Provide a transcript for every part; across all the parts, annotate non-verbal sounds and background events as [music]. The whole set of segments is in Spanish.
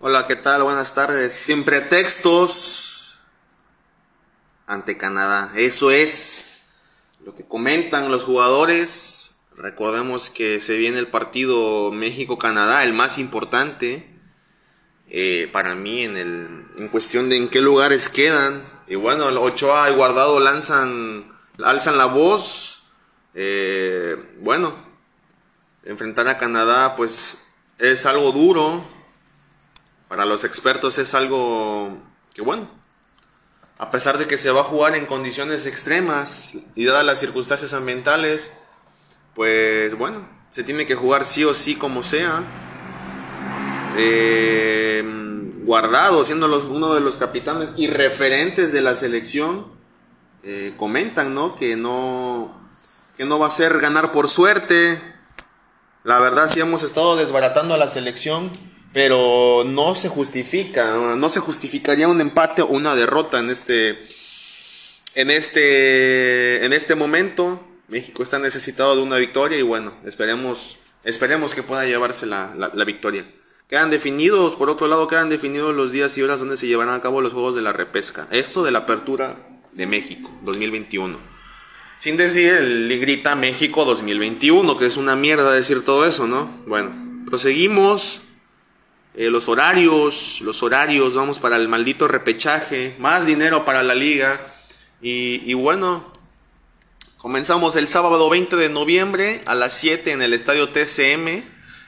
Hola, ¿qué tal? Buenas tardes. Sin pretextos ante Canadá. Eso es lo que comentan los jugadores. Recordemos que se viene el partido México-Canadá, el más importante eh, para mí en, el, en cuestión de en qué lugares quedan. Y bueno, Ochoa y Guardado lanzan, alzan la voz. Eh, bueno, enfrentar a Canadá pues es algo duro para los expertos es algo que bueno, a pesar de que se va a jugar en condiciones extremas y dadas las circunstancias ambientales, pues bueno, se tiene que jugar sí o sí como sea. Eh, guardado, siendo uno de los capitanes y referentes de la selección, eh, comentan, ¿no? Que no, que no va a ser ganar por suerte. La verdad sí hemos estado desbaratando a la selección pero no se justifica, no se justificaría un empate o una derrota en este, en este, en este momento. México está necesitado de una victoria y bueno, esperemos, esperemos que pueda llevarse la, la, victoria. Quedan definidos, por otro lado, quedan definidos los días y horas donde se llevarán a cabo los Juegos de la Repesca. Esto de la apertura de México 2021. Sin decir el grita México 2021, que es una mierda decir todo eso, ¿no? Bueno, proseguimos. Eh, los horarios, los horarios, vamos para el maldito repechaje, más dinero para la liga. Y, bueno, comenzamos el sábado 20 de noviembre a las 7 en el estadio TCM,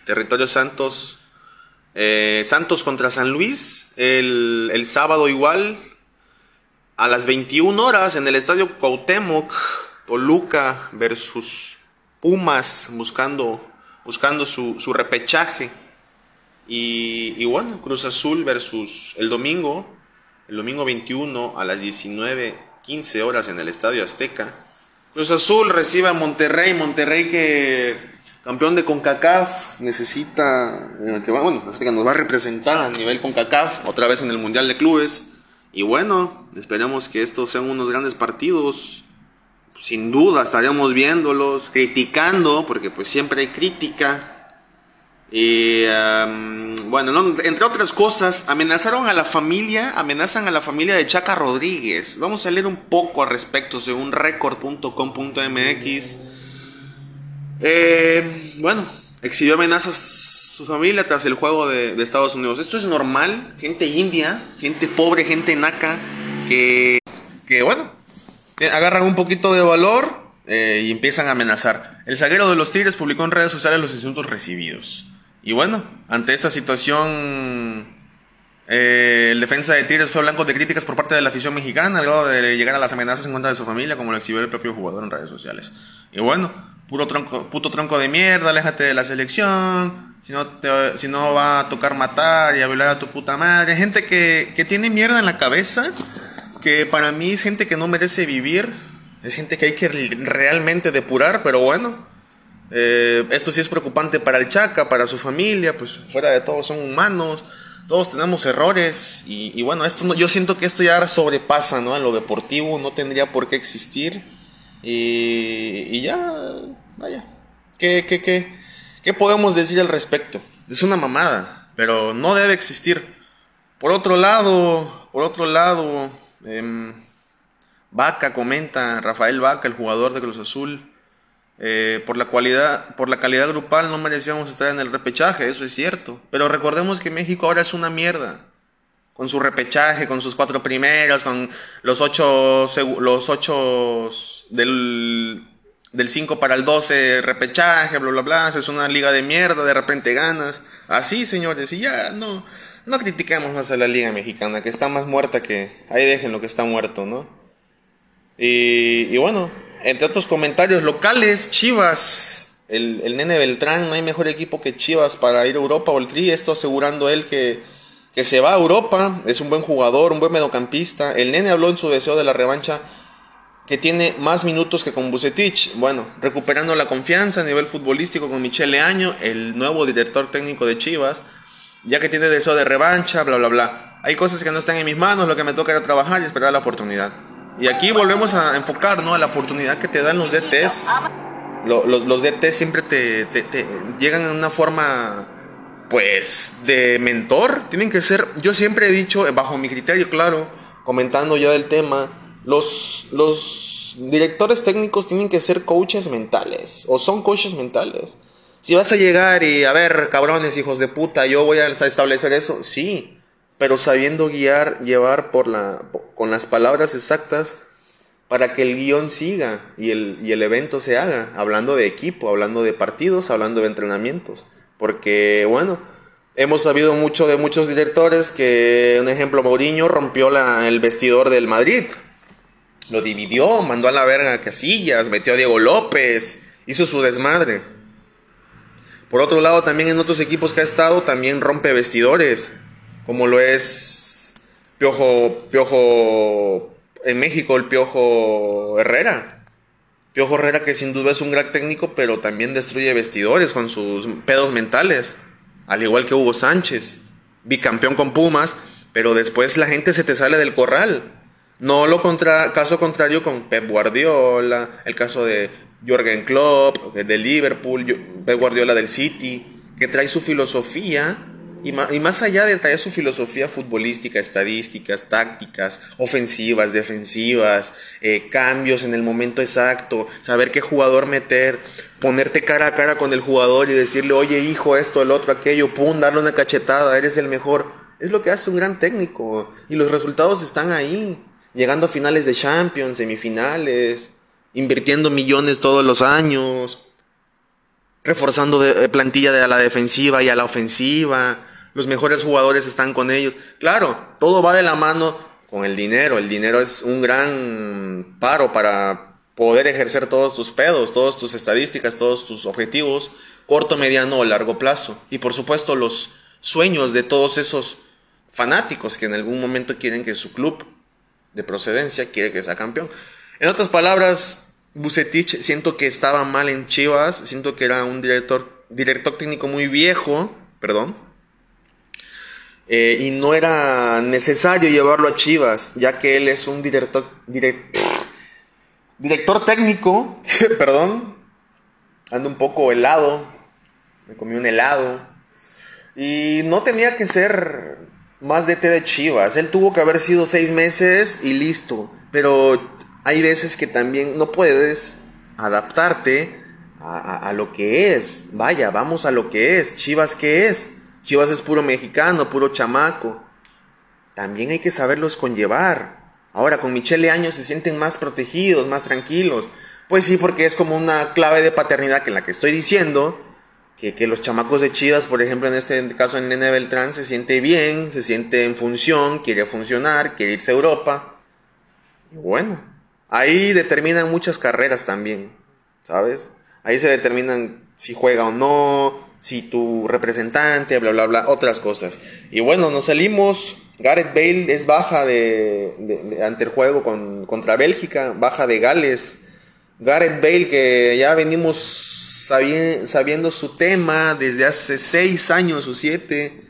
Territorio Santos. Eh, Santos contra San Luis, el, el, sábado igual, a las 21 horas en el estadio Cuauhtémoc, Toluca versus Pumas, buscando, buscando su, su repechaje. Y, bueno, Cruz Azul versus el domingo, el domingo 21 a las 19.15 horas en el Estadio Azteca. Cruz Azul recibe a Monterrey, Monterrey que campeón de CONCACAF necesita, eh, bueno, que nos va a representar a nivel CONCACAF otra vez en el Mundial de Clubes. Y bueno, esperemos que estos sean unos grandes partidos. Sin duda estaríamos viéndolos, criticando, porque pues siempre hay crítica y bueno, entre otras cosas, amenazaron a la familia, amenazan a la familia de Chaca Rodríguez. Vamos a leer un poco al respecto según record.com.mx. Eh, bueno, exhibió amenazas su familia tras el juego de, Estados Unidos. Esto es normal, gente india, gente pobre, gente naca, que, que bueno, agarran un poquito de valor eh, y empiezan a amenazar. El zaguero de los Tigres publicó en redes sociales los asuntos recibidos. Y bueno, ante esta situación, eh, el defensa de Tigres fue blanco de críticas por parte de la afición mexicana, al grado de llegar a las amenazas en contra de su familia, como lo exhibió el propio jugador en redes sociales. Y bueno, puro tronco, puto tronco de mierda, aléjate de la selección, si no, si no va a tocar matar y a violar a tu puta madre. Gente que, que tiene mierda en la cabeza, que para mí es gente que no merece vivir, es gente que hay que realmente depurar, pero bueno eh, esto sí es preocupante para el Chaca, para su familia, pues fuera de todo son humanos, todos tenemos errores y, bueno, esto yo siento que esto ya sobrepasa ¿no? a lo deportivo, no tendría por qué existir y, ya, vaya, ¿Qué, qué, qué, qué podemos decir al respecto? Es una mamada, pero no debe existir. Por otro lado, por otro lado, eh, Vaca comenta, Rafael Vaca, el jugador de Cruz Azul, eh, por, la cualidad, por la calidad grupal no merecíamos estar en el repechaje, eso es cierto. Pero recordemos que México ahora es una mierda. Con su repechaje, con sus cuatro primeros, con los ocho, los ocho del, del 5 para el 12 repechaje, bla, bla, bla. Es una liga de mierda, de repente ganas. Así, señores, y ya no, no critiquemos más a la liga mexicana, que está más muerta que... Ahí dejen lo que está muerto, ¿no? Y, y bueno, entre otros comentarios locales, Chivas, el, nene Beltrán, no hay mejor equipo que Chivas para ir a Europa o el Tri, esto asegurando él que, que se va a Europa, es un buen jugador, un buen mediocampista. El nene habló en su deseo de la revancha que tiene más minutos que con Bucetich. Bueno, recuperando la confianza a nivel futbolístico con Michele Año, el nuevo director técnico de Chivas, ya que tiene deseo de revancha, bla, bla, bla. Hay cosas que no están en mis manos, lo que me toca era trabajar y esperar la oportunidad. Y aquí volvemos a enfocar, ¿no? A la oportunidad que te dan los DTs. Los, los, DTs siempre te, te, llegan en una forma pues, de mentor. Tienen que ser, yo siempre he dicho, bajo mi criterio, claro, comentando ya del tema, los, los directores técnicos tienen que ser coaches mentales, o son coaches mentales. Si vas a llegar y, a ver, cabrones, hijos de puta, yo voy a establecer eso, sí, pero sabiendo guiar, llevar por la, con las palabras exactas para que el guion siga y el, evento se haga, hablando de equipo, hablando de partidos, hablando de entrenamientos. Porque, bueno, hemos sabido mucho de muchos directores que, un ejemplo, Mourinho rompió el vestidor del Madrid. Lo dividió, mandó a la verga a Casillas, metió a Diego López, hizo su desmadre. Por otro lado, también en otros equipos que ha estado, también rompe vestidores, como lo es Piojo, Piojo, en México, el Piojo Herrera. Piojo Herrera que sin duda es un gran técnico, pero también destruye vestidores con sus pedos mentales. Al igual que Hugo Sánchez, bicampeón con Pumas, pero después la gente se te sale del corral. No lo contra, caso contrario con Pep Guardiola, el caso de Jürgen Klopp, de Liverpool, Pep Guardiola del City, que trae su filosofía y más, allá de traer su filosofía futbolística, estadísticas, tácticas, ofensivas, defensivas, eh, cambios en el momento exacto, saber qué jugador meter, ponerte cara a cara con el jugador y decirle, oye hijo, esto, el otro, aquello, pum, darle una cachetada, eres el mejor. Es lo que hace un gran técnico. Y los resultados están ahí, llegando a finales de Champions, semifinales, invirtiendo millones todos los años reforzando de, plantilla de a la defensiva y a la ofensiva, los mejores jugadores están con ellos. Claro, todo va de la mano con el dinero. El dinero es un gran paro para poder ejercer todos tus pedos, todas tus estadísticas, todos tus objetivos, corto, mediano o largo plazo. Y por supuesto los sueños de todos esos fanáticos que en algún momento quieren que su club de procedencia quiere que sea campeón. En otras palabras, Bucetich siento que estaba mal en Chivas, siento que era un director, director técnico muy viejo, perdón, eh, y no era necesario llevarlo a Chivas, ya que él es un director, [laughs] director técnico, [laughs] perdón, ando un poco helado, me comí un helado, y no tenía que ser más de té de Chivas, él tuvo que haber sido seis meses y listo, pero hay veces que también no puedes adaptarte a, a lo que es, vaya, vamos a lo que es, Chivas qué es, Chivas es puro mexicano, puro chamaco. También hay que saberlos conllevar. Ahora con Michele Años se sienten más protegidos, más tranquilos. Pues sí, porque es como una clave de paternidad que en la que estoy diciendo que, que los chamacos de Chivas, por ejemplo, en este caso en Nene Beltrán, se siente bien, se siente en función, quiere funcionar, quiere irse a Europa. Y bueno, ahí determinan muchas carreras también, ¿sabes? Ahí se determinan si juega o no, si tu representante, bla, bla, bla, otras cosas. Y bueno, nos salimos. Gareth Bale es baja de, ante el juego con, contra Bélgica, baja de Gales. Gareth Bale, que ya venimos sabiendo su tema desde hace seis años o siete.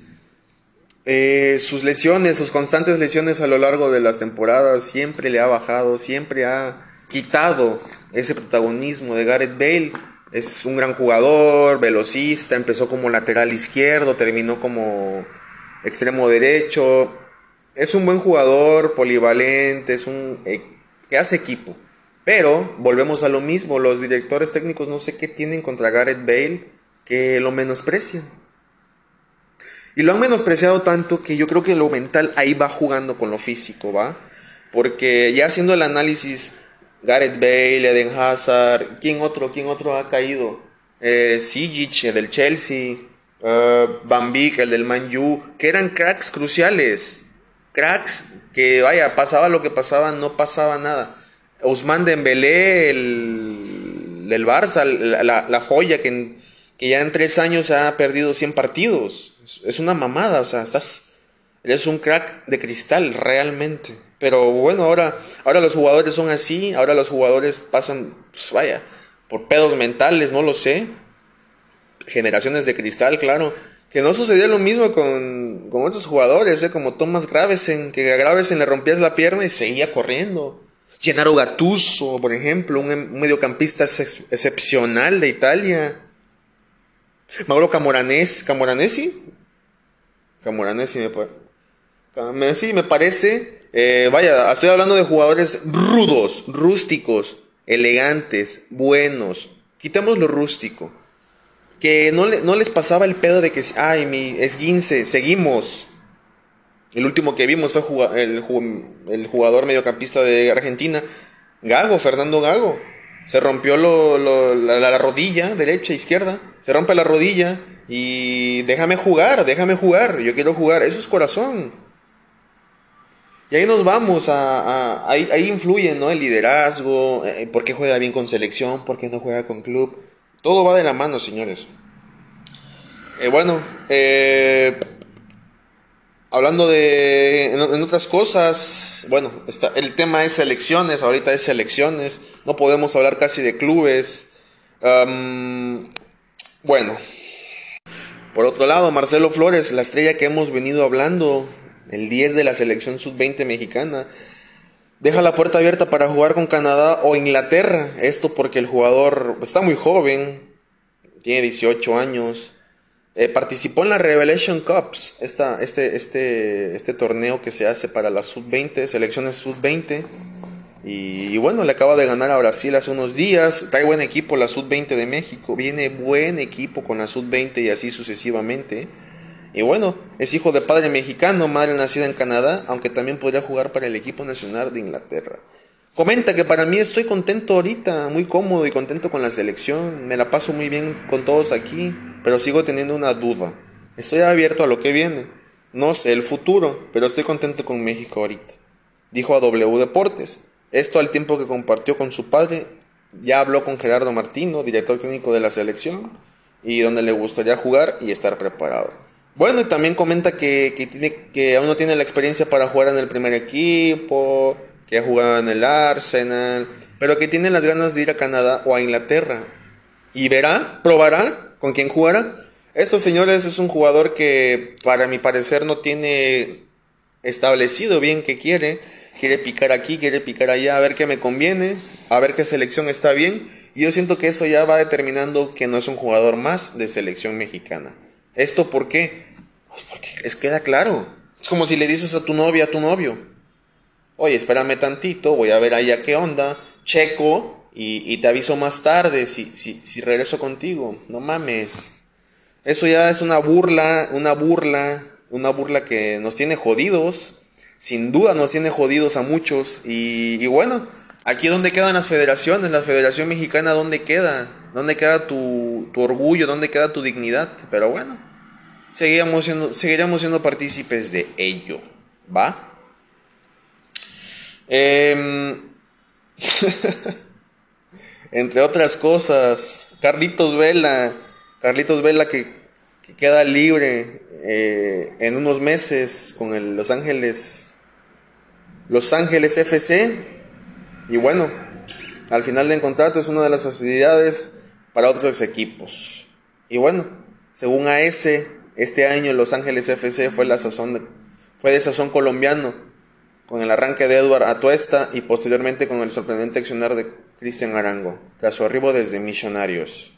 Eh, sus lesiones, sus constantes lesiones a lo largo de las temporadas, siempre le ha bajado, siempre ha quitado ese protagonismo de Gareth Bale es un gran jugador, velocista, empezó como lateral izquierdo, terminó como extremo derecho. Es un buen jugador, polivalente, es un eh, que hace equipo. Pero volvemos a lo mismo, los directores técnicos no sé qué tienen contra Gareth Bale que lo menosprecian. Y lo han menospreciado tanto que yo creo que lo mental ahí va jugando con lo físico, ¿va? Porque ya haciendo el análisis Gareth Bale, Eden Hazard, ¿quién otro, quién otro ha caído? Eh, Sijic, el del Chelsea, uh, Van Beek, el del Man U, que eran cracks cruciales, cracks que vaya, pasaba lo que pasaba, no pasaba nada. Ousmane Dembélé, el del Barça, la, la joya que, que, ya en tres años ha perdido 100 partidos. Es una mamada, o sea, estás, eres un crack de cristal realmente. Pero bueno, ahora, ahora los jugadores son así, ahora los jugadores pasan, pues vaya, por pedos mentales, no lo sé. Generaciones de cristal, claro. Que no sucedía lo mismo con, con otros jugadores, ¿eh? como Thomas Gravesen, que a Gravesen le rompías la pierna y seguía corriendo. Gennaro Gattuso, por ejemplo, un, mediocampista excepcional de Italia. Mauro Camoranesi, Camoranesi, Camoranesi me parece. Eh, vaya, estoy hablando de jugadores rudos, rústicos, elegantes, buenos. Quitamos lo rústico. Que no, no les pasaba el pedo de que, ay, mi esguince, seguimos. El último que vimos fue el, el jugador mediocampista de Argentina, Gago, Fernando Gago. Se rompió la, rodilla, derecha, izquierda. Se rompe la rodilla y déjame jugar, déjame jugar. Yo quiero jugar. Eso es corazón. Y ahí nos vamos a... ahí, influye, ¿no? El liderazgo, eh, por qué juega bien con selección, por qué no juega con club. Todo va de la mano, señores. Eh, bueno, eh, Hablando de en, otras cosas, bueno, está, el tema es selecciones, ahorita es selecciones, no podemos hablar casi de clubes. bueno, por otro lado, Marcelo Flores, la estrella que hemos venido hablando, el 10 de la selección sub-20 mexicana, deja la puerta abierta para jugar con Canadá o Inglaterra. Esto porque el jugador está muy joven, tiene 18 años eh, participó en la Revelation Cups, este, este, este torneo que se hace para las sub-20, selecciones sub-20. Y, bueno, le acaba de ganar a Brasil hace unos días. Trae buen equipo la sub-20 de México. Viene buen equipo con la sub-20 y así sucesivamente. Y bueno, es hijo de padre mexicano, madre nacida en Canadá, aunque también podría jugar para el equipo nacional de Inglaterra. Comenta que para mí estoy contento ahorita, muy cómodo y contento con la selección. Me la paso muy bien con todos aquí pero sigo teniendo una duda. Estoy abierto a lo que viene. No sé el futuro, pero estoy contento con México ahorita. Dijo a W Deportes. Esto al tiempo que compartió con su padre. Ya habló con Gerardo Martino, director técnico de la selección, y donde le gustaría jugar y estar preparado. Bueno, y también comenta que, que, tiene, que aún no tiene la experiencia para jugar en el primer equipo, que ha jugado en el Arsenal, pero que tiene las ganas de ir a Canadá o a Inglaterra. Y verá, probará con quién jugará. Estos señores es un jugador que para mi parecer no tiene establecido bien qué quiere. Quiere picar aquí, quiere picar allá, a ver qué me conviene, a ver qué selección está bien. Y yo siento que eso ya va determinando que no es un jugador más de selección mexicana. ¿Esto por qué? Pues porque es queda claro. Es como si le dices a tu novia, a tu novio, oye, espérame tantito, voy a ver allá qué onda, checo, y, te aviso más tarde si, si, si regreso contigo. No mames. Eso ya es una burla, una burla, una burla que nos tiene jodidos. Sin duda nos tiene jodidos a muchos. Y, bueno, aquí donde quedan las federaciones, la Federación Mexicana, ¿dónde queda? ¿Dónde queda tu, tu orgullo? ¿Dónde queda tu dignidad? Pero bueno, seguiríamos siendo, siendo partícipes de ello. ¿Va? Eh... [laughs] Entre otras cosas, Carlitos Vela, Carlitos Vela que, queda libre eh, en unos meses con el Los Ángeles, Los Ángeles FC. Y bueno, al final del contrato es una de las facilidades para otros equipos. Y bueno, según AS, este año Los Ángeles FC fue la sazón de, fue de sazón colombiano, con el arranque de Edward Atuesta y posteriormente con el sorprendente accionar de Cristian Arango, tras su arribo desde Millonarios.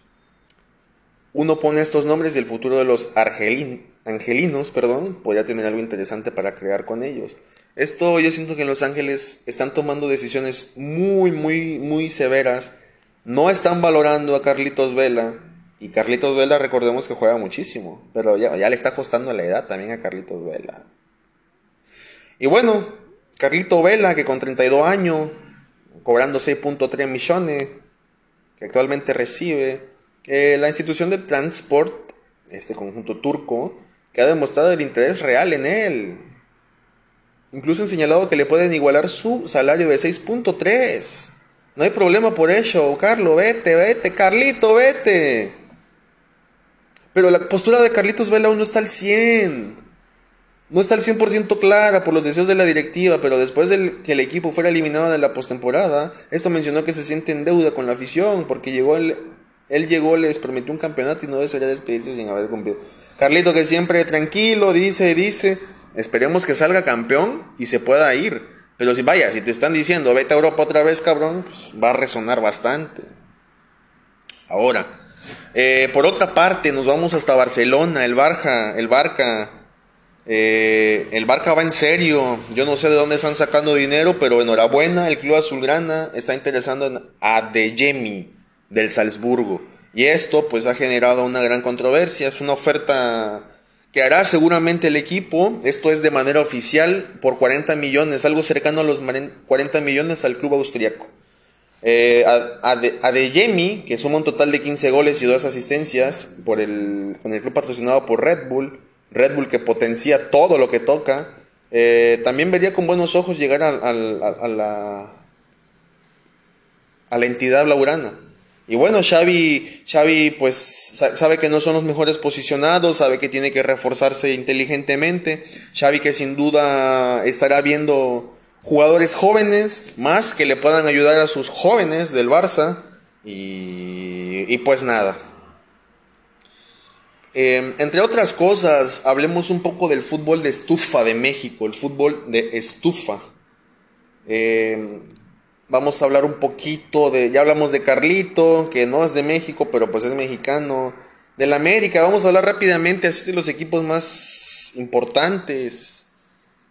Uno pone estos nombres y el futuro de los angelinos perdón, podría tener algo interesante para crear con ellos. Esto yo siento que en Los Ángeles están tomando decisiones muy, muy, muy severas. No están valorando a Carlitos Vela. Y Carlitos Vela, recordemos que juega muchísimo. Pero ya, le está costando la edad también a Carlitos Vela. Y bueno, Carlito Vela, que con 32 años cobrando 6.3 millones que actualmente recibe. la institución de Transport, este conjunto turco, que ha demostrado el interés real en él. Incluso han señalado que le pueden igualar su salario de 6.3. No hay problema por eso, Carlos, vete, vete, Carlito, vete. Pero la postura de Carlitos Vela aún no está al 100 no está al 100% clara por los deseos de la directiva, pero después de que el equipo fuera eliminado de la postemporada, esto mencionó que se siente en deuda con la afición porque llegó el, él llegó, les prometió un campeonato y no desearía despedirse sin haber cumplido. Carlito que siempre tranquilo, dice, dice, esperemos que salga campeón y se pueda ir. Pero si vaya, si te están diciendo, vete a Europa otra vez, cabrón, pues va a resonar bastante. Ahora, Eh, por otra parte, nos vamos hasta Barcelona, el Barca, el Barca, eh, el Barca va en serio. Yo no sé de dónde están sacando dinero, pero enhorabuena, el club azulgrana está interesando en Adeyemi del Salzburgo. Y esto pues ha generado una gran controversia, es una oferta que hará seguramente el equipo, esto es de manera oficial, por 40 millones, algo cercano a los 40 millones al club austriaco. Eh, Adeyemi, que suma un total de 15 goles y 2 asistencias por el, con el club patrocinado por Red Bull, Red Bull que potencia todo lo que toca, eh, también vería con buenos ojos llegar a, la, a la entidad laurana. Y bueno, Xavi, Xavi pues sabe que no son los mejores posicionados, sabe que tiene que reforzarse inteligentemente. Xavi que sin duda estará viendo jugadores jóvenes más que le puedan ayudar a sus jóvenes del Barça. Y, pues nada. Em, entre otras cosas, hablemos un poco del fútbol de estufa de México, el fútbol de estufa. Eh, Vamos a hablar un poquito de, ya hablamos de Carlito, que no es de México, pero pues es mexicano. Del América, vamos a hablar rápidamente así de los equipos más importantes.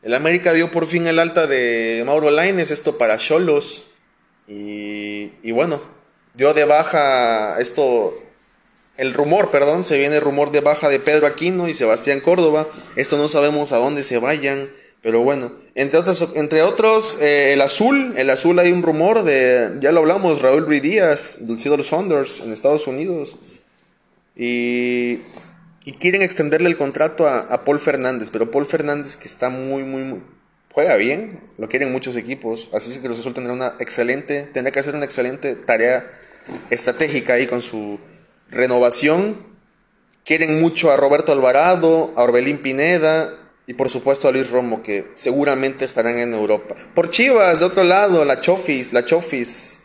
El América dio por fin el alta de Mauro Laines, esto para Cholos. Y, y bueno, dio de baja esto, el rumor, perdón, se viene el rumor de baja de Pedro Aquino y Sebastián Córdoba. Esto no sabemos a dónde se vayan. Pero bueno, entre otros, entre otros eh, el azul, el azul hay un rumor de, ya lo hablamos, Raúl Ruiz Díaz, del Seattle Saunders en Estados Unidos. Y, y quieren extenderle el contrato a, Paul Fernández, pero Paul Fernández que está muy, muy, muy, juega bien, lo quieren muchos equipos, así que los azul tendrá una excelente, tendrá que hacer una excelente tarea estratégica ahí con su renovación. Quieren mucho a Roberto Alvarado, a Orbelín Pineda, y por supuesto a Luis Romo, que seguramente estarán en Europa. Por Chivas, de otro lado, la Chofis, la Chofis.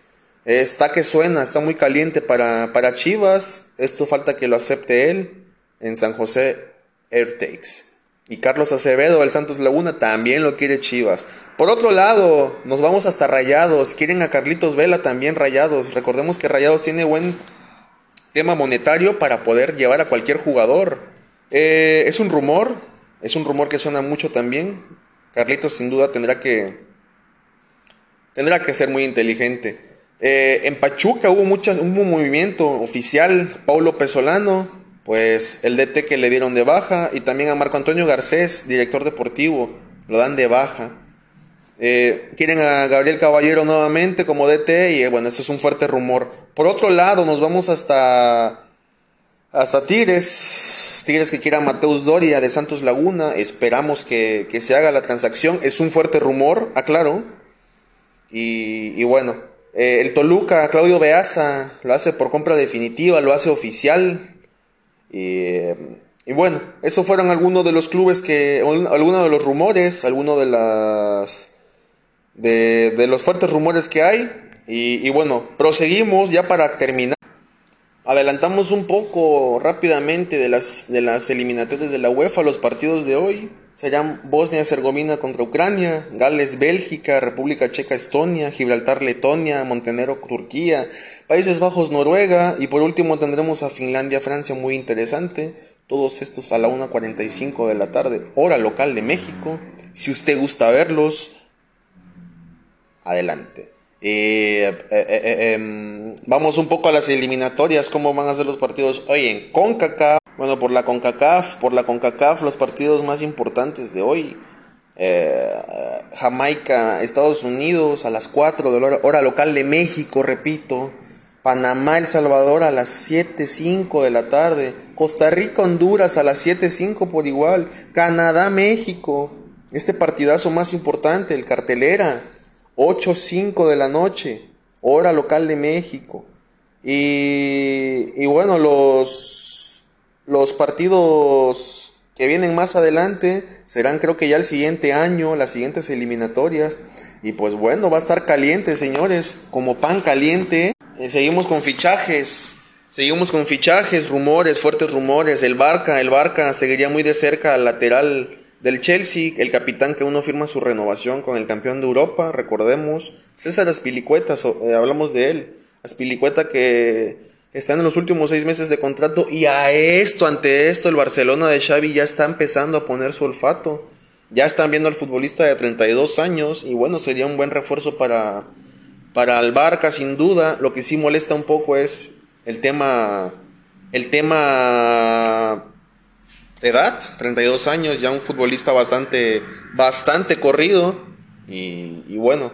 Está que suena, está muy caliente para, para Chivas. Esto falta que lo acepte él en San José Airtakes. Y Carlos Acevedo, el Santos Laguna, también lo quiere Chivas. Por otro lado, nos vamos hasta Rayados. Quieren a Carlitos Vela también Rayados. Recordemos que Rayados tiene buen tema monetario para poder llevar a cualquier jugador. Eh, es un rumor, es un rumor que suena mucho también. Carlitos sin duda tendrá que tendrá que ser muy inteligente. Eh, en Pachuca hubo muchas, hubo un movimiento oficial, Paulo Pesolano, pues el DT que le dieron de baja, y también a Marco Antonio Garcés, director deportivo, lo dan de baja. Eh, quieren a Gabriel Caballero nuevamente como DT y bueno, eso es un fuerte rumor. Por otro lado, nos vamos hasta hasta Tigres, Tigres que quiera Mateus Doria de Santos Laguna, esperamos que, se haga la transacción, es un fuerte rumor, aclaro. Y, bueno, eh, el Toluca, Claudio Beaza, lo hace por compra definitiva, lo hace oficial. Y, bueno, esos fueron algunos de los clubes que, algunos de los rumores, algunos de las, de, de los fuertes rumores que hay. Y, y bueno, proseguimos ya para terminar. Adelantamos un poco rápidamente de las, de las eliminatorias de la UEFA, los partidos de hoy. Serán Bosnia-Herzegovina contra Ucrania, Gales-Bélgica, República Checa-Estonia, Gibraltar-Letonia, Montenegro-Turquía, Países Bajos-Noruega y por último tendremos a Finlandia-Francia muy interesante. Todos estos a la 1.45 de la tarde, hora local de México. Si usted gusta verlos, adelante. Eh, eh, eh, em, vamos un poco a las eliminatorias, cómo van a ser los partidos hoy en CONCACAF. Bueno, por la CONCACAF, por la CONCACAF, los partidos más importantes de hoy. Jamaica, Estados Unidos a las 4 de la hora, local de México, repito. Panamá, El Salvador a las 7.05 de la tarde. Costa Rica, Honduras a las 7.05 por igual. Canadá, México. Este partidazo más importante, el cartelera. 8.05 de la noche, hora local de México. Y, y bueno, los, los partidos que vienen más adelante serán creo que ya el siguiente año, las siguientes eliminatorias. Y pues bueno, va a estar caliente, señores, como pan caliente. Eh, seguimos con fichajes. Seguimos con fichajes, rumores, fuertes rumores. El Barca, el Barca seguiría muy de cerca al lateral del Chelsea, el capitán que uno firma su renovación con el campeón de Europa, recordemos, César Aspilicueta, eh, hablamos de él, Aspilicueta que están en los últimos seis meses de contrato y a esto, ante esto, el Barcelona de Xavi ya está empezando a poner su olfato. Ya están viendo al futbolista de 32 años y bueno, sería un buen refuerzo para, para el sin duda. Lo que sí molesta un poco es el tema, el tema edad, 32 años, ya un futbolista bastante, bastante corrido y, bueno.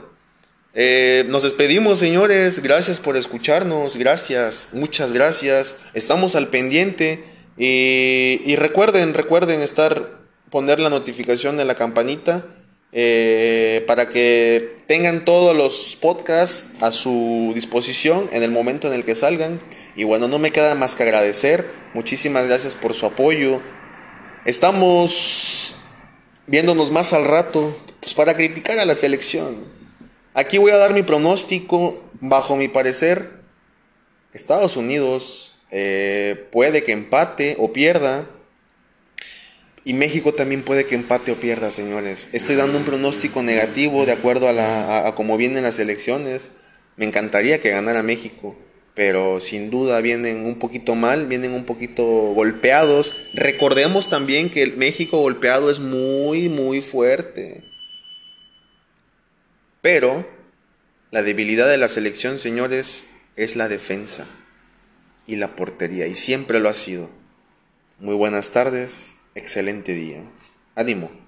Eh, nos despedimos, señores. Gracias por escucharnos. Gracias, muchas gracias. Estamos al pendiente. y recuerden, recuerden estar, poner la notificación en la campanita eh, para que tengan todos los podcasts a su disposición en el momento en el que salgan. Y bueno, no me queda más que agradecer. Muchísimas gracias por su apoyo. Estamos viéndonos más al rato pues para criticar a la selección. Aquí voy a dar mi pronóstico. Bajo mi parecer, Estados Unidos eh, puede que empate o pierda. Y México también puede que empate o pierda, señores. Estoy dando un pronóstico negativo de acuerdo a, la, a, cómo vienen las elecciones. Me encantaría que ganara México, pero sin duda vienen un poquito mal, vienen un poquito golpeados. Recordemos también que el México golpeado es muy, muy fuerte. Pero la debilidad de la selección, señores, es la defensa y la portería, y siempre lo ha sido. Muy buenas tardes, excelente día. Ánimo.